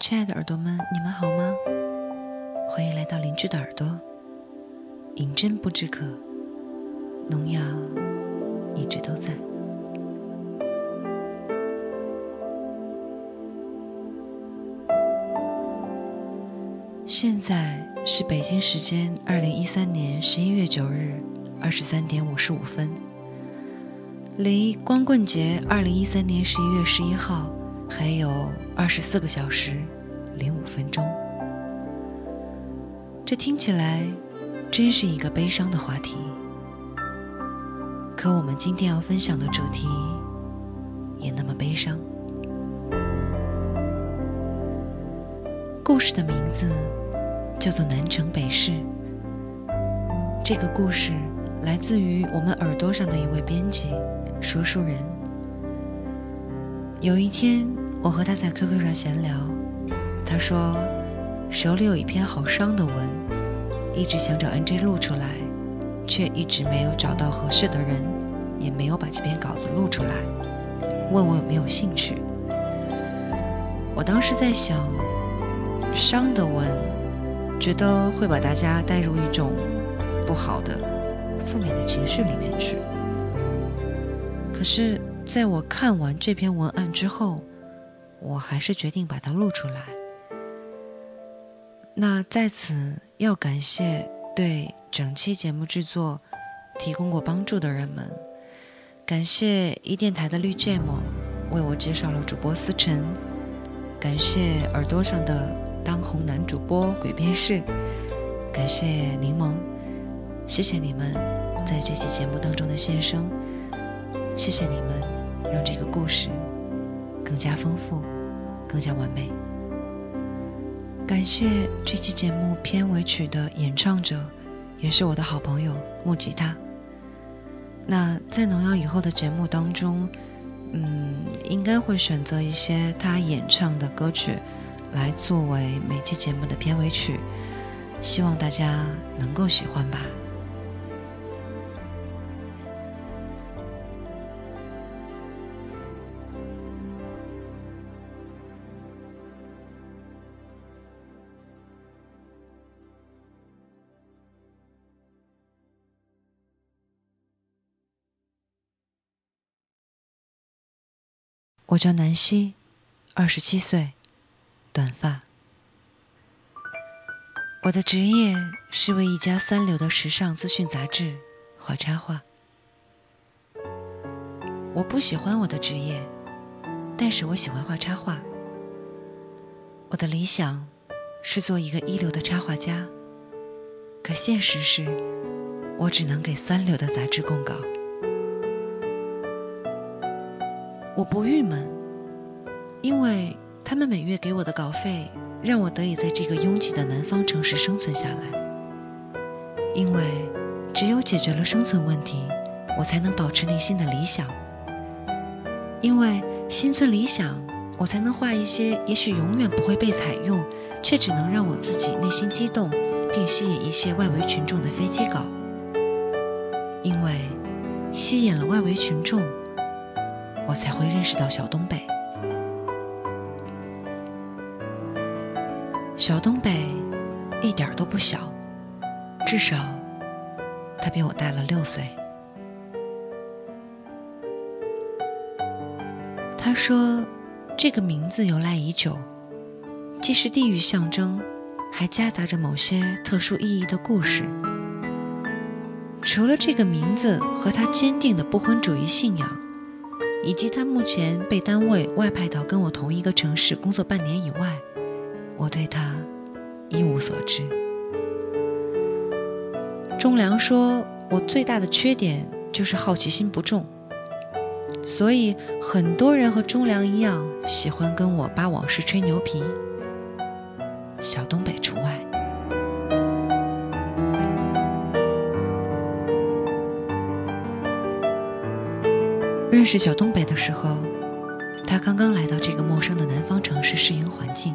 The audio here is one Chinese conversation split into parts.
亲爱的耳朵们，你们好吗？欢迎来到邻居的耳朵。饮鸩不知渴，农药一直都在。现在是北京时间二零一三年十一月九日二十三点五十五分，离光棍节二零一三年十一月十一号。还有二十四个小时零五分钟，这听起来真是一个悲伤的话题。可我们今天要分享的主题也那么悲伤。故事的名字叫做《南城北市》。这个故事来自于我们耳朵上的一位编辑，说书人。有一天，我和他在 QQ 上闲聊，他说手里有一篇好伤的文，一直想找 NJ 录出来，却一直没有找到合适的人，也没有把这篇稿子录出来，问我有没有兴趣。我当时在想，伤的文，觉得会把大家带入一种不好的、负面的情绪里面去，可是。在我看完这篇文案之后，我还是决定把它录出来。那在此要感谢对整期节目制作提供过帮助的人们，感谢一电台的绿芥末为我介绍了主播思辰，感谢耳朵上的当红男主播鬼变士，感谢柠檬，谢谢你们在这期节目当中的献声，谢谢你们。让这个故事更加丰富，更加完美。感谢这期节目片尾曲的演唱者，也是我的好朋友木吉他。那在农药以后的节目当中，嗯，应该会选择一些他演唱的歌曲来作为每期节目的片尾曲，希望大家能够喜欢吧。我叫南希，二十七岁，短发。我的职业是为一家三流的时尚资讯杂志画插画。我不喜欢我的职业，但是我喜欢画插画。我的理想是做一个一流的插画家，可现实是，我只能给三流的杂志供稿。我不郁闷，因为他们每月给我的稿费，让我得以在这个拥挤的南方城市生存下来。因为只有解决了生存问题，我才能保持内心的理想。因为心存理想，我才能画一些也许永远不会被采用，却只能让我自己内心激动，并吸引一些外围群众的飞机稿。因为吸引了外围群众。我才会认识到小东北。小东北一点都不小，至少他比我大了六岁。他说，这个名字由来已久，既是地域象征，还夹杂着某些特殊意义的故事。除了这个名字和他坚定的不婚主义信仰。以及他目前被单位外派到跟我同一个城市工作半年以外，我对他一无所知。钟良说：“我最大的缺点就是好奇心不重，所以很多人和钟良一样喜欢跟我扒往事、吹牛皮，小东北除外。”认识小东北的时候，他刚刚来到这个陌生的南方城市适应环境。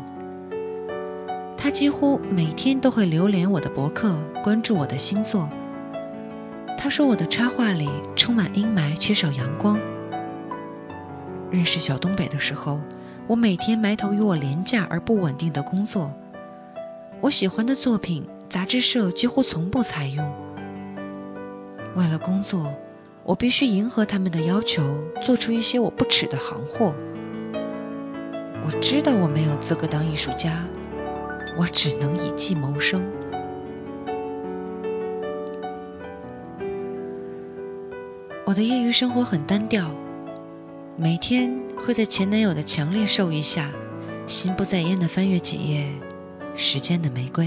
他几乎每天都会流连我的博客，关注我的星座。他说我的插画里充满阴霾，缺少阳光。认识小东北的时候，我每天埋头于我廉价而不稳定的工作。我喜欢的作品，杂志社几乎从不采用。为了工作，我必须迎合他们的要求，做出一些我不耻的行货。我知道我没有资格当艺术家，我只能以技谋生。我的业余生活很单调，每天会在前男友的强烈授意下，心不在焉的翻阅几页《时间的玫瑰》。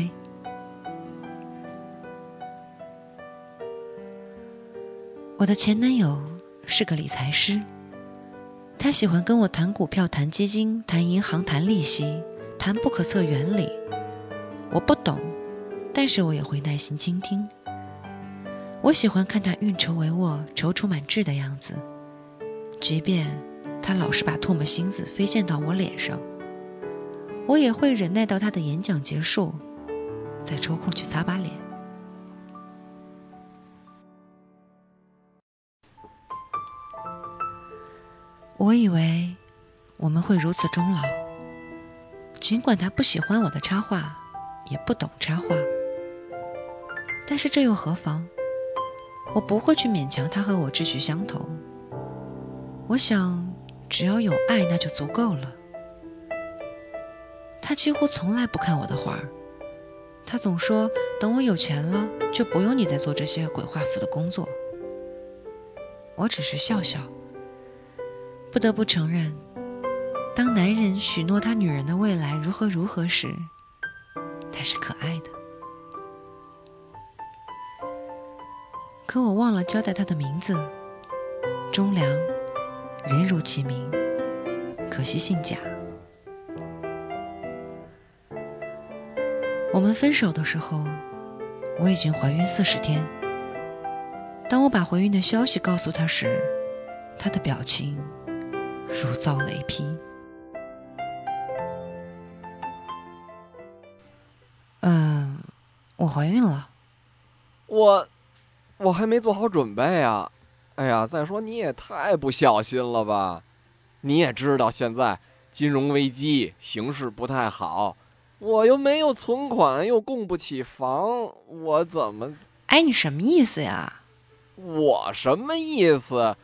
我的前男友是个理财师，他喜欢跟我谈股票、谈基金、谈银行、谈利息、谈不可测原理。我不懂，但是我也会耐心倾听。我喜欢看他运筹帷幄、踌躇满志的样子，即便他老是把唾沫星子飞溅到我脸上，我也会忍耐到他的演讲结束，再抽空去擦把脸。我以为我们会如此终老，尽管他不喜欢我的插画，也不懂插画，但是这又何妨？我不会去勉强他和我志趣相投。我想，只要有爱，那就足够了。他几乎从来不看我的画儿，他总说等我有钱了，就不用你再做这些鬼画符的工作。我只是笑笑。不得不承认，当男人许诺他女人的未来如何如何时，他是可爱的。可我忘了交代他的名字，忠良，人如其名，可惜姓贾。我们分手的时候，我已经怀孕四十天。当我把怀孕的消息告诉他时，他的表情。如遭雷劈。嗯，我怀孕了。我，我还没做好准备啊！哎呀，再说你也太不小心了吧！你也知道现在金融危机，形势不太好，我又没有存款，又供不起房，我怎么……哎，你什么意思呀？我什么意思？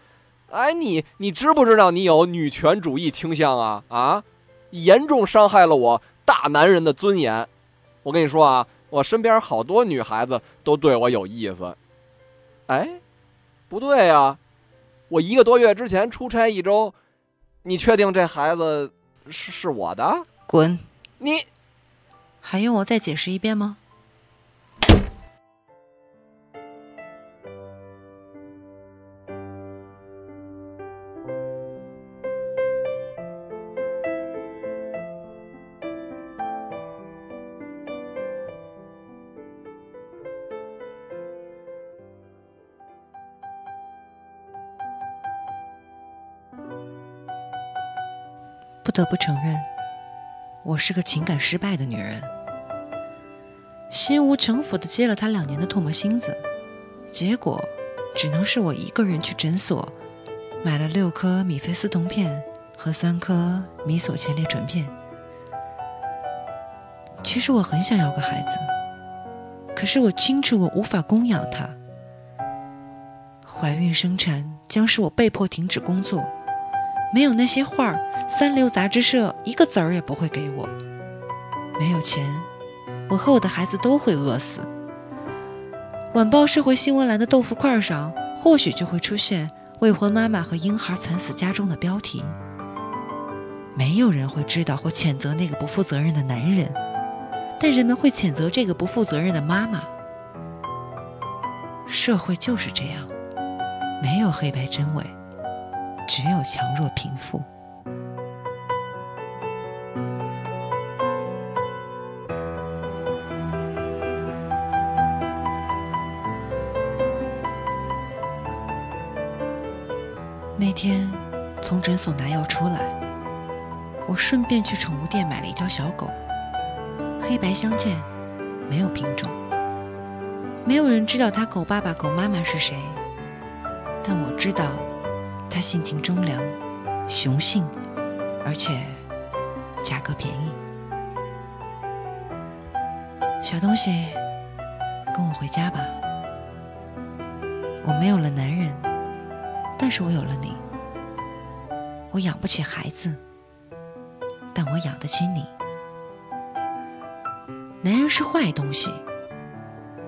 哎，你你知不知道你有女权主义倾向啊？啊，严重伤害了我大男人的尊严。我跟你说啊，我身边好多女孩子都对我有意思。哎，不对呀，我一个多月之前出差一周，你确定这孩子是是我的？滚！你还用我再解释一遍吗？不得不承认，我是个情感失败的女人，心无城府的接了他两年的唾沫星子，结果只能是我一个人去诊所买了六颗米非司酮片和三颗米索前列醇片。其实我很想要个孩子，可是我清楚我无法供养他，怀孕生产将使我被迫停止工作。没有那些画儿，三流杂志社一个子儿也不会给我。没有钱，我和我的孩子都会饿死。晚报社会新闻栏的豆腐块上，或许就会出现未婚妈妈和婴孩惨死家中的标题。没有人会知道或谴责那个不负责任的男人，但人们会谴责这个不负责任的妈妈。社会就是这样，没有黑白真伪。只有强弱贫富。那天从诊所拿药出来，我顺便去宠物店买了一条小狗，黑白相间，没有品种，没有人知道它狗爸爸、狗妈妈是谁，但我知道。他性情忠良，雄性，而且价格便宜。小东西，跟我回家吧。我没有了男人，但是我有了你。我养不起孩子，但我养得起你。男人是坏东西，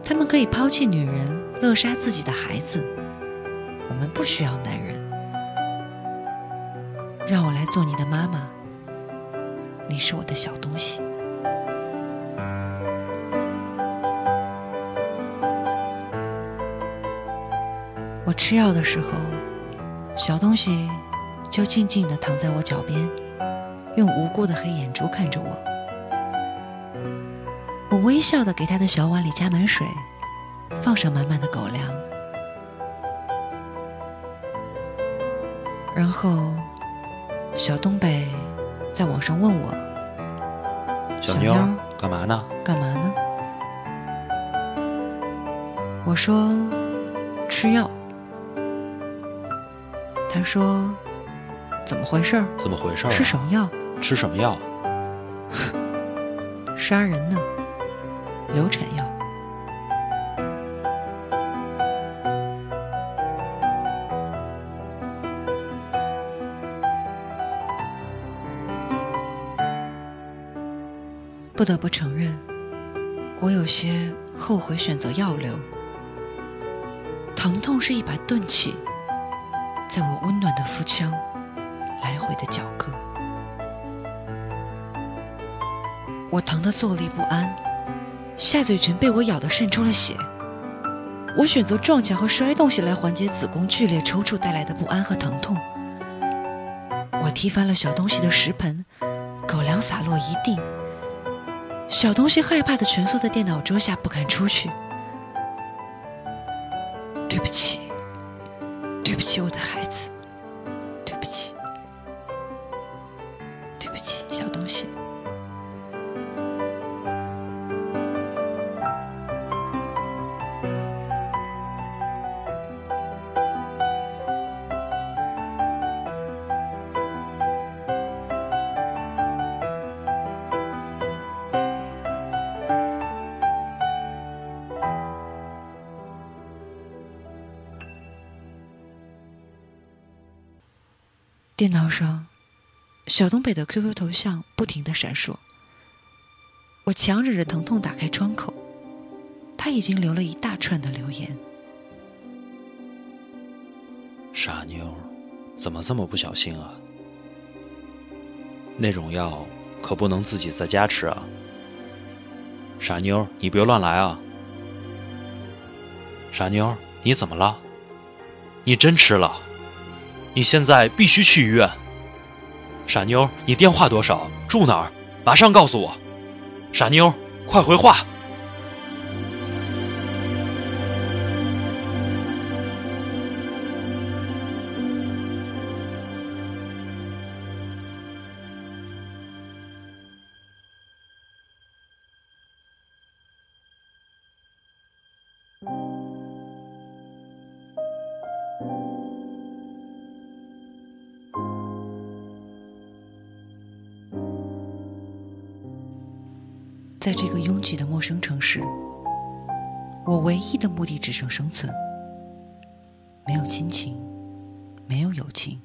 他们可以抛弃女人，勒杀自己的孩子。我们不需要男人，让我来做你的妈妈。你是我的小东西。我吃药的时候，小东西就静静地躺在我脚边，用无辜的黑眼珠看着我。我微笑地给他的小碗里加满水，放上满满的狗粮，然后小东北在网上问我：“小妞儿干嘛呢？干嘛呢？”我说：“吃药。”他说：“怎么回事儿？怎么回事啊？吃什么药？吃什么药？杀人呢？流产药。”不得不承认，我有些后悔选择药流。疼痛是一把钝器。在我温暖的腹腔来回的搅割，我疼得坐立不安，下嘴唇被我咬得渗出了血。我选择撞墙和摔东西来缓解子宫剧烈抽搐带来的不安和疼痛。我踢翻了小东西的食盆，狗粮洒落一地。小东西害怕的蜷缩在电脑桌下，不敢出去。对不起。对不起，我的孩子，电脑上，小东北的 QQ 头像不停的闪烁。我强忍着疼痛打开窗口，他已经留了一大串的留言。傻妞，怎么这么不小心啊？那种药可不能自己在家吃啊！傻妞，你别乱来啊！傻妞，你怎么了？你真吃了？你现在必须去医院。傻妞，你电话多少？住哪儿？马上告诉我。傻妞，快回话。在这个拥挤的陌生城市，我唯一的目的只剩生存。没有亲情，没有友情，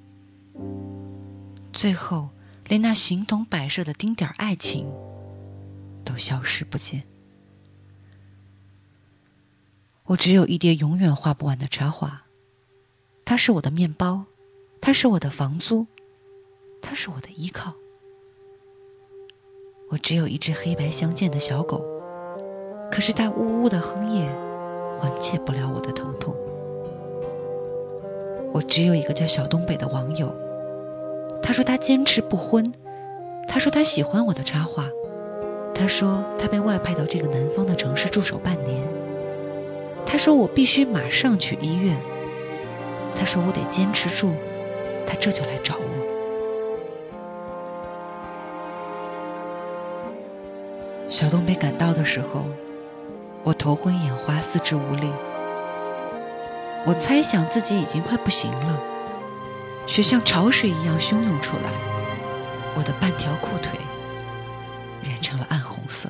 最后连那形同摆设的丁点儿爱情都消失不见。我只有一叠永远画不完的插画，它是我的面包，它是我的房租，它是我的依靠。我只有一只黑白相间的小狗，可是它呜呜的哼咽，缓解不了我的疼痛。我只有一个叫小东北的网友，他说他坚持不婚，他说他喜欢我的插画，他说他被外派到这个南方的城市驻守半年，他说我必须马上去医院，他说我得坚持住，他这就来找我。小东被赶到的时候，我头昏眼花，四肢无力。我猜想自己已经快不行了，血像潮水一样汹涌出来，我的半条裤腿染成了暗红色。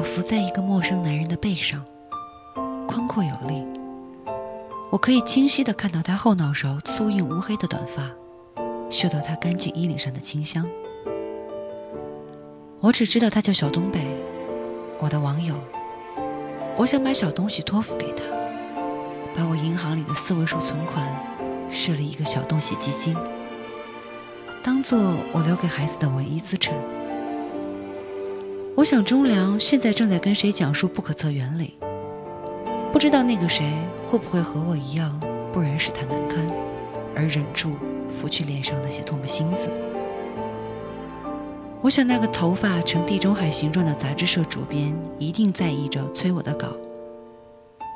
我伏在一个陌生男人的背上，宽阔有力。我可以清晰地看到他后脑勺粗硬乌黑的短发，嗅到他干净衣领上的清香。我只知道他叫小东北，我的网友。我想把小东西托付给他，把我银行里的四位数存款设立一个小东西基金，当做我留给孩子的唯一资产。我想，钟良现在正在跟谁讲述不可测原理，不知道那个谁会不会和我一样，不忍使他难堪，而忍住拂去脸上那些唾沫星子。我想，那个头发呈地中海形状的杂志社主编一定在意着催我的稿。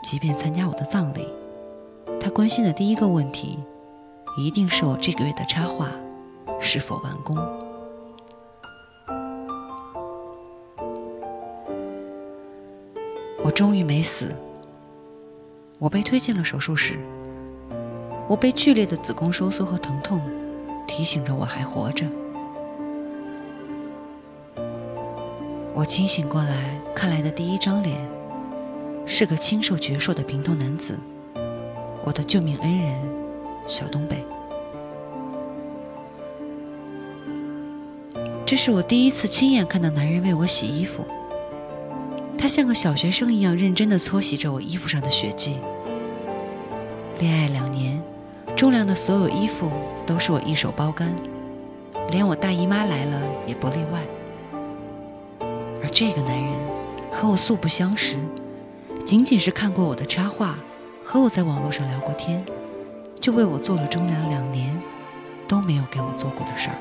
即便参加我的葬礼，他关心的第一个问题，一定是我这个月的插画是否完工。终于没死。我被推进了手术室。我被剧烈的子宫收缩和疼痛提醒着我还活着。我清醒过来，看来的第一张脸是个清瘦矍铄的平头男子，我的救命恩人小东北。这是我第一次亲眼看到男人为我洗衣服。他像个小学生一样认真地搓洗着我衣服上的血迹。恋爱两年，钟良的所有衣服都是我一手包干，连我大姨妈来了也不例外。而这个男人和我素不相识，仅仅是看过我的插画，和我在网络上聊过天，就为我做了钟良两年都没有给我做过的事儿。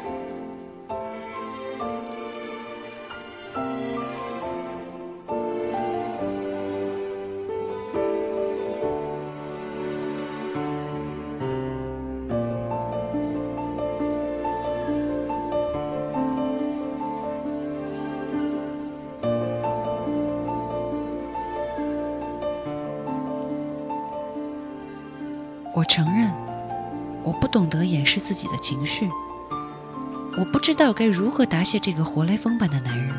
道该如何答谢这个活雷锋般的男人，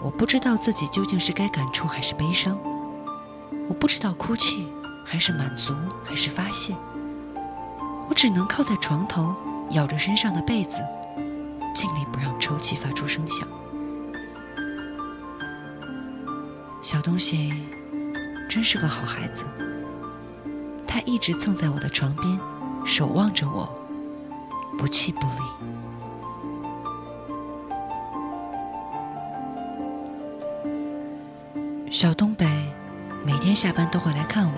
我不知道自己究竟是该感触还是悲伤，我不知道哭泣还是满足还是发泄，我只能靠在床头，咬着身上的被子，尽力不让抽泣发出声响。小东西真是个好孩子。他一直蹭在我的床边，守望着我，不弃不离。小东北每天下班都会来看我，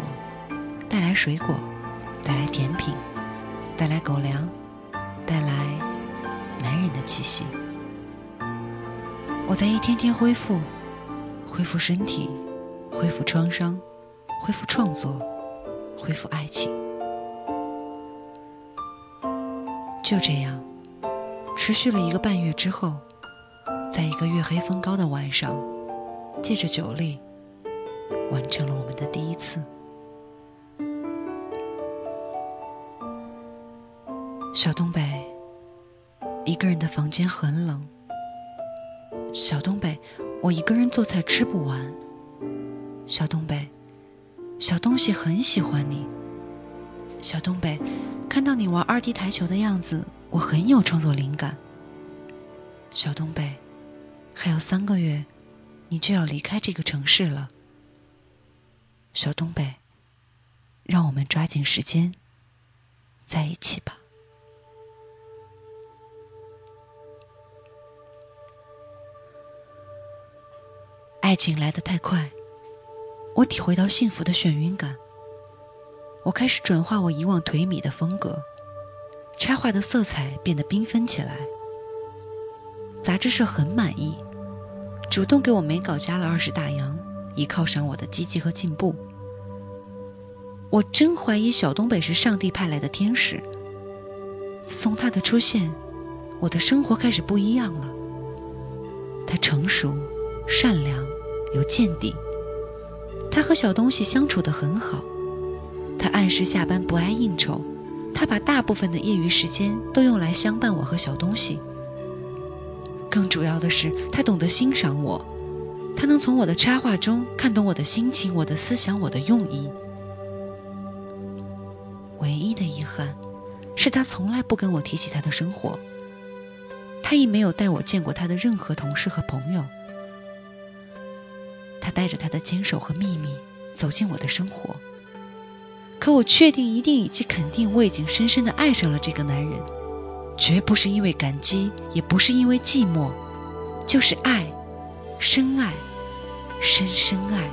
带来水果，带来甜品，带来狗粮，带来男人的气息。我在一天天恢复，恢复身体，恢复创伤，恢复创作。恢复爱情，就这样，持续了一个半月之后，在一个月黑风高的晚上，借着酒力，完成了我们的第一次。小东北，一个人的房间很冷。小东北，我一个人做菜吃不完。小东北。小东西很喜欢你，小东北，看到你玩二 D 台球的样子，我很有创作灵感。小东北，还有三个月，你就要离开这个城市了。小东北，让我们抓紧时间在一起吧。爱情来得太快。我体会到幸福的眩晕感。我开始转化我以往颓靡的风格，插画的色彩变得缤纷起来。杂志社很满意，主动给我没稿加了二十大洋，以犒赏我的积极和进步。我真怀疑小东北是上帝派来的天使。自从他的出现，我的生活开始不一样了。他成熟、善良、有见地。他和小东西相处得很好。他按时下班，不爱应酬。他把大部分的业余时间都用来相伴我和小东西。更主要的是，他懂得欣赏我。他能从我的插画中看懂我的心情、我的思想、我的用意。唯一的遗憾，是他从来不跟我提起他的生活。他亦没有带我见过他的任何同事和朋友。他带着他的坚守和秘密走进我的生活。可我确定、一定以及肯定，我已经深深的爱上了这个男人，绝不是因为感激，也不是因为寂寞，就是爱，深爱，深深爱。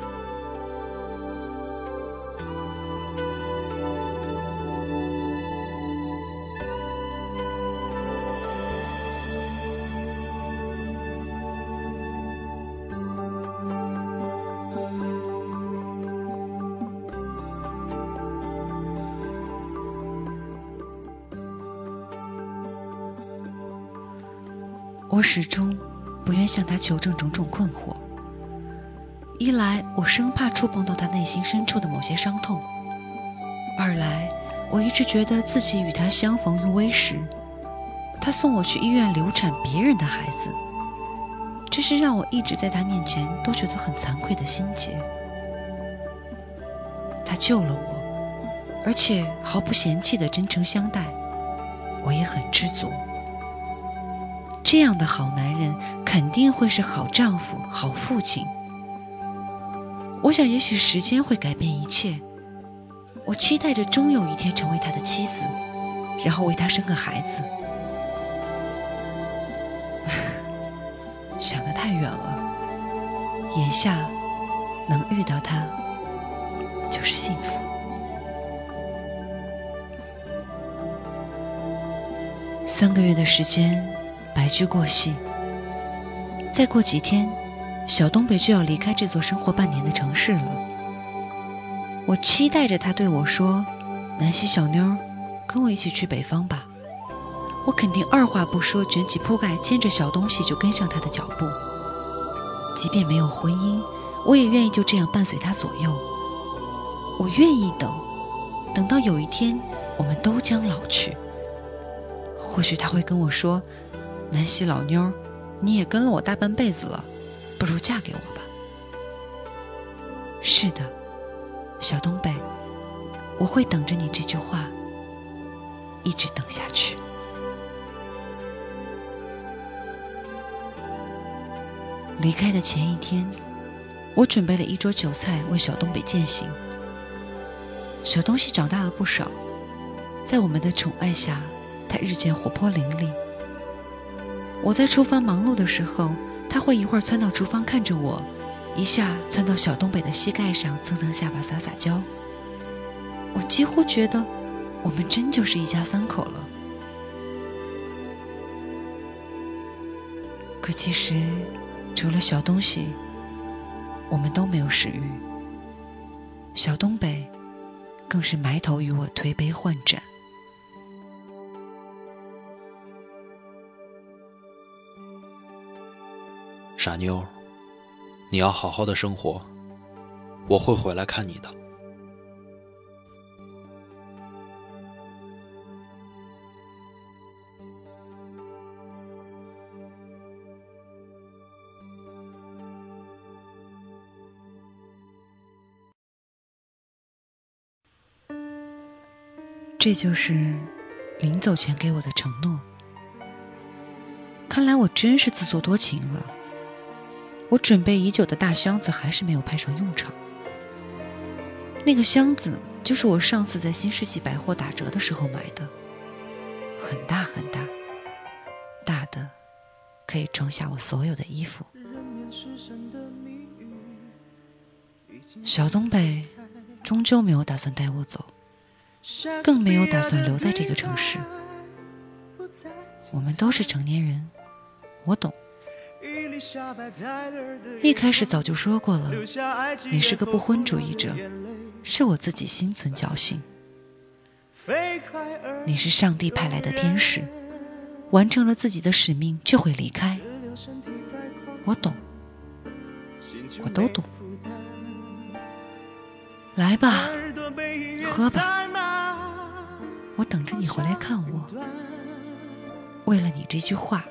我始终不愿向他求证种种困惑。一来，我生怕触碰到他内心深处的某些伤痛；二来，我一直觉得自己与他相逢于微时，他送我去医院流产别人的孩子，这是让我一直在他面前都觉得很惭愧的心结。他救了我，而且毫不嫌弃的真诚相待，我也很知足。这样的好男人肯定会是好丈夫、好父亲。我想，也许时间会改变一切。我期待着终有一天成为他的妻子，然后为他生个孩子。想得太远了，眼下能遇到他就是幸福。三个月的时间。白驹过隙，再过几天，小东北就要离开这座生活半年的城市了。我期待着他对我说：“南希小妞，跟我一起去北方吧。”我肯定二话不说，卷起铺盖，牵着小东西就跟上他的脚步。即便没有婚姻，我也愿意就这样伴随他左右。我愿意等，等到有一天我们都将老去。或许他会跟我说。南希老妞，你也跟了我大半辈子了，不如嫁给我吧。是的，小东北，我会等着你这句话，一直等下去。离开的前一天，我准备了一桌酒菜为小东北饯行。小东西长大了不少，在我们的宠爱下，他日渐活泼伶俐。我在厨房忙碌的时候，他会一会儿窜到厨房看着我，一下窜到小东北的膝盖上蹭蹭下巴撒撒娇。我几乎觉得，我们真就是一家三口了。可其实，除了小东西，我们都没有食欲。小东北，更是埋头与我推杯换盏。傻妞，你要好好的生活，我会回来看你的。这就是临走前给我的承诺。看来我真是自作多情了。我准备已久的大箱子还是没有派上用场。那个箱子就是我上次在新世纪百货打折的时候买的，很大很大，大的可以装下我所有的衣服。小东北终究没有打算带我走，更没有打算留在这个城市。我们都是成年人，我懂。一开始早就说过了，你是个不婚主义者，是我自己心存侥幸。你是上帝派来的天使，完成了自己的使命就会离开。我懂，我都懂。来吧，喝吧，我等着你回来看我。为了你这句话。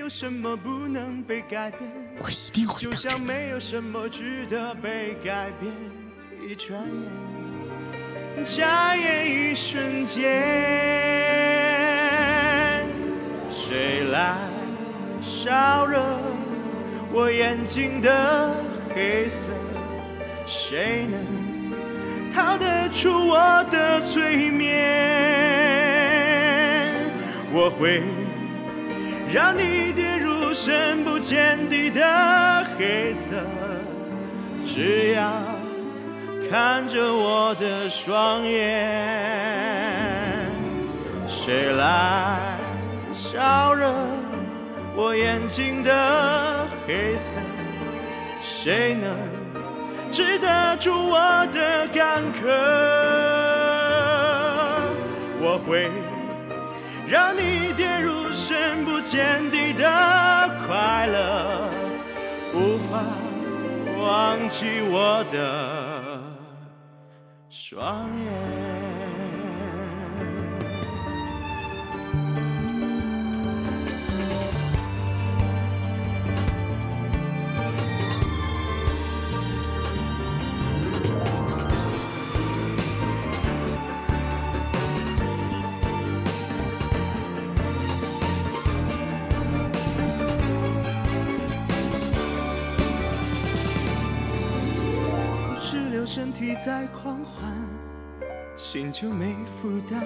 没有什么不能被改变，我一定会等着你。没有什么值得被改变，一转眼，眨眼一瞬间，谁来烧热我眼睛的黑色？谁能逃得出我的催眠？我会。让你跌入深不见底的黑色，只要看着我的双眼，谁来烧热我眼睛的黑色？谁能治得住我的干渴？我会。让你跌入深不见底的快乐，无法忘记我的双眼。在狂欢，心就没负担。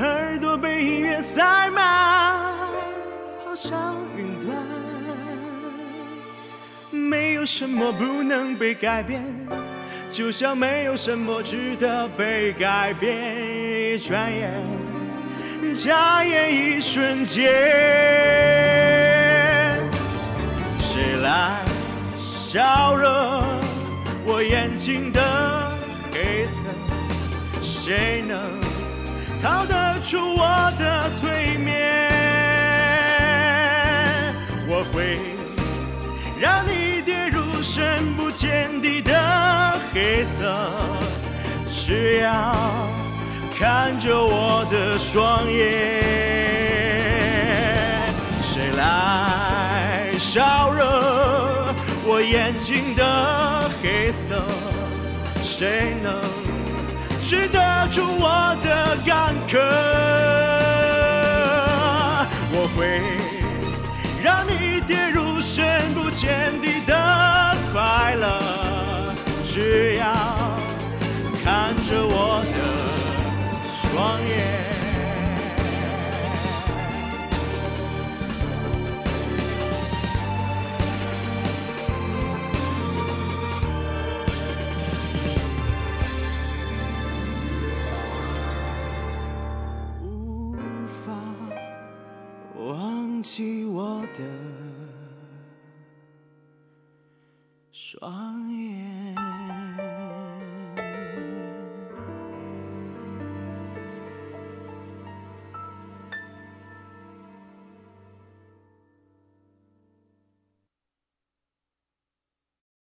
耳朵被音乐塞满，跑上云端。没有什么不能被改变，就像没有什么值得被改变。一转眼，眨眼一瞬间，谁来笑容？我眼睛的黑色，谁能逃得出我的催眠？我会让你跌入深不见底的黑色，只要看着我的双眼，谁来烧热？我眼睛的黑色，谁能治得住我的干渴？我会让你跌入深不见底的快乐，只要起我的双眼。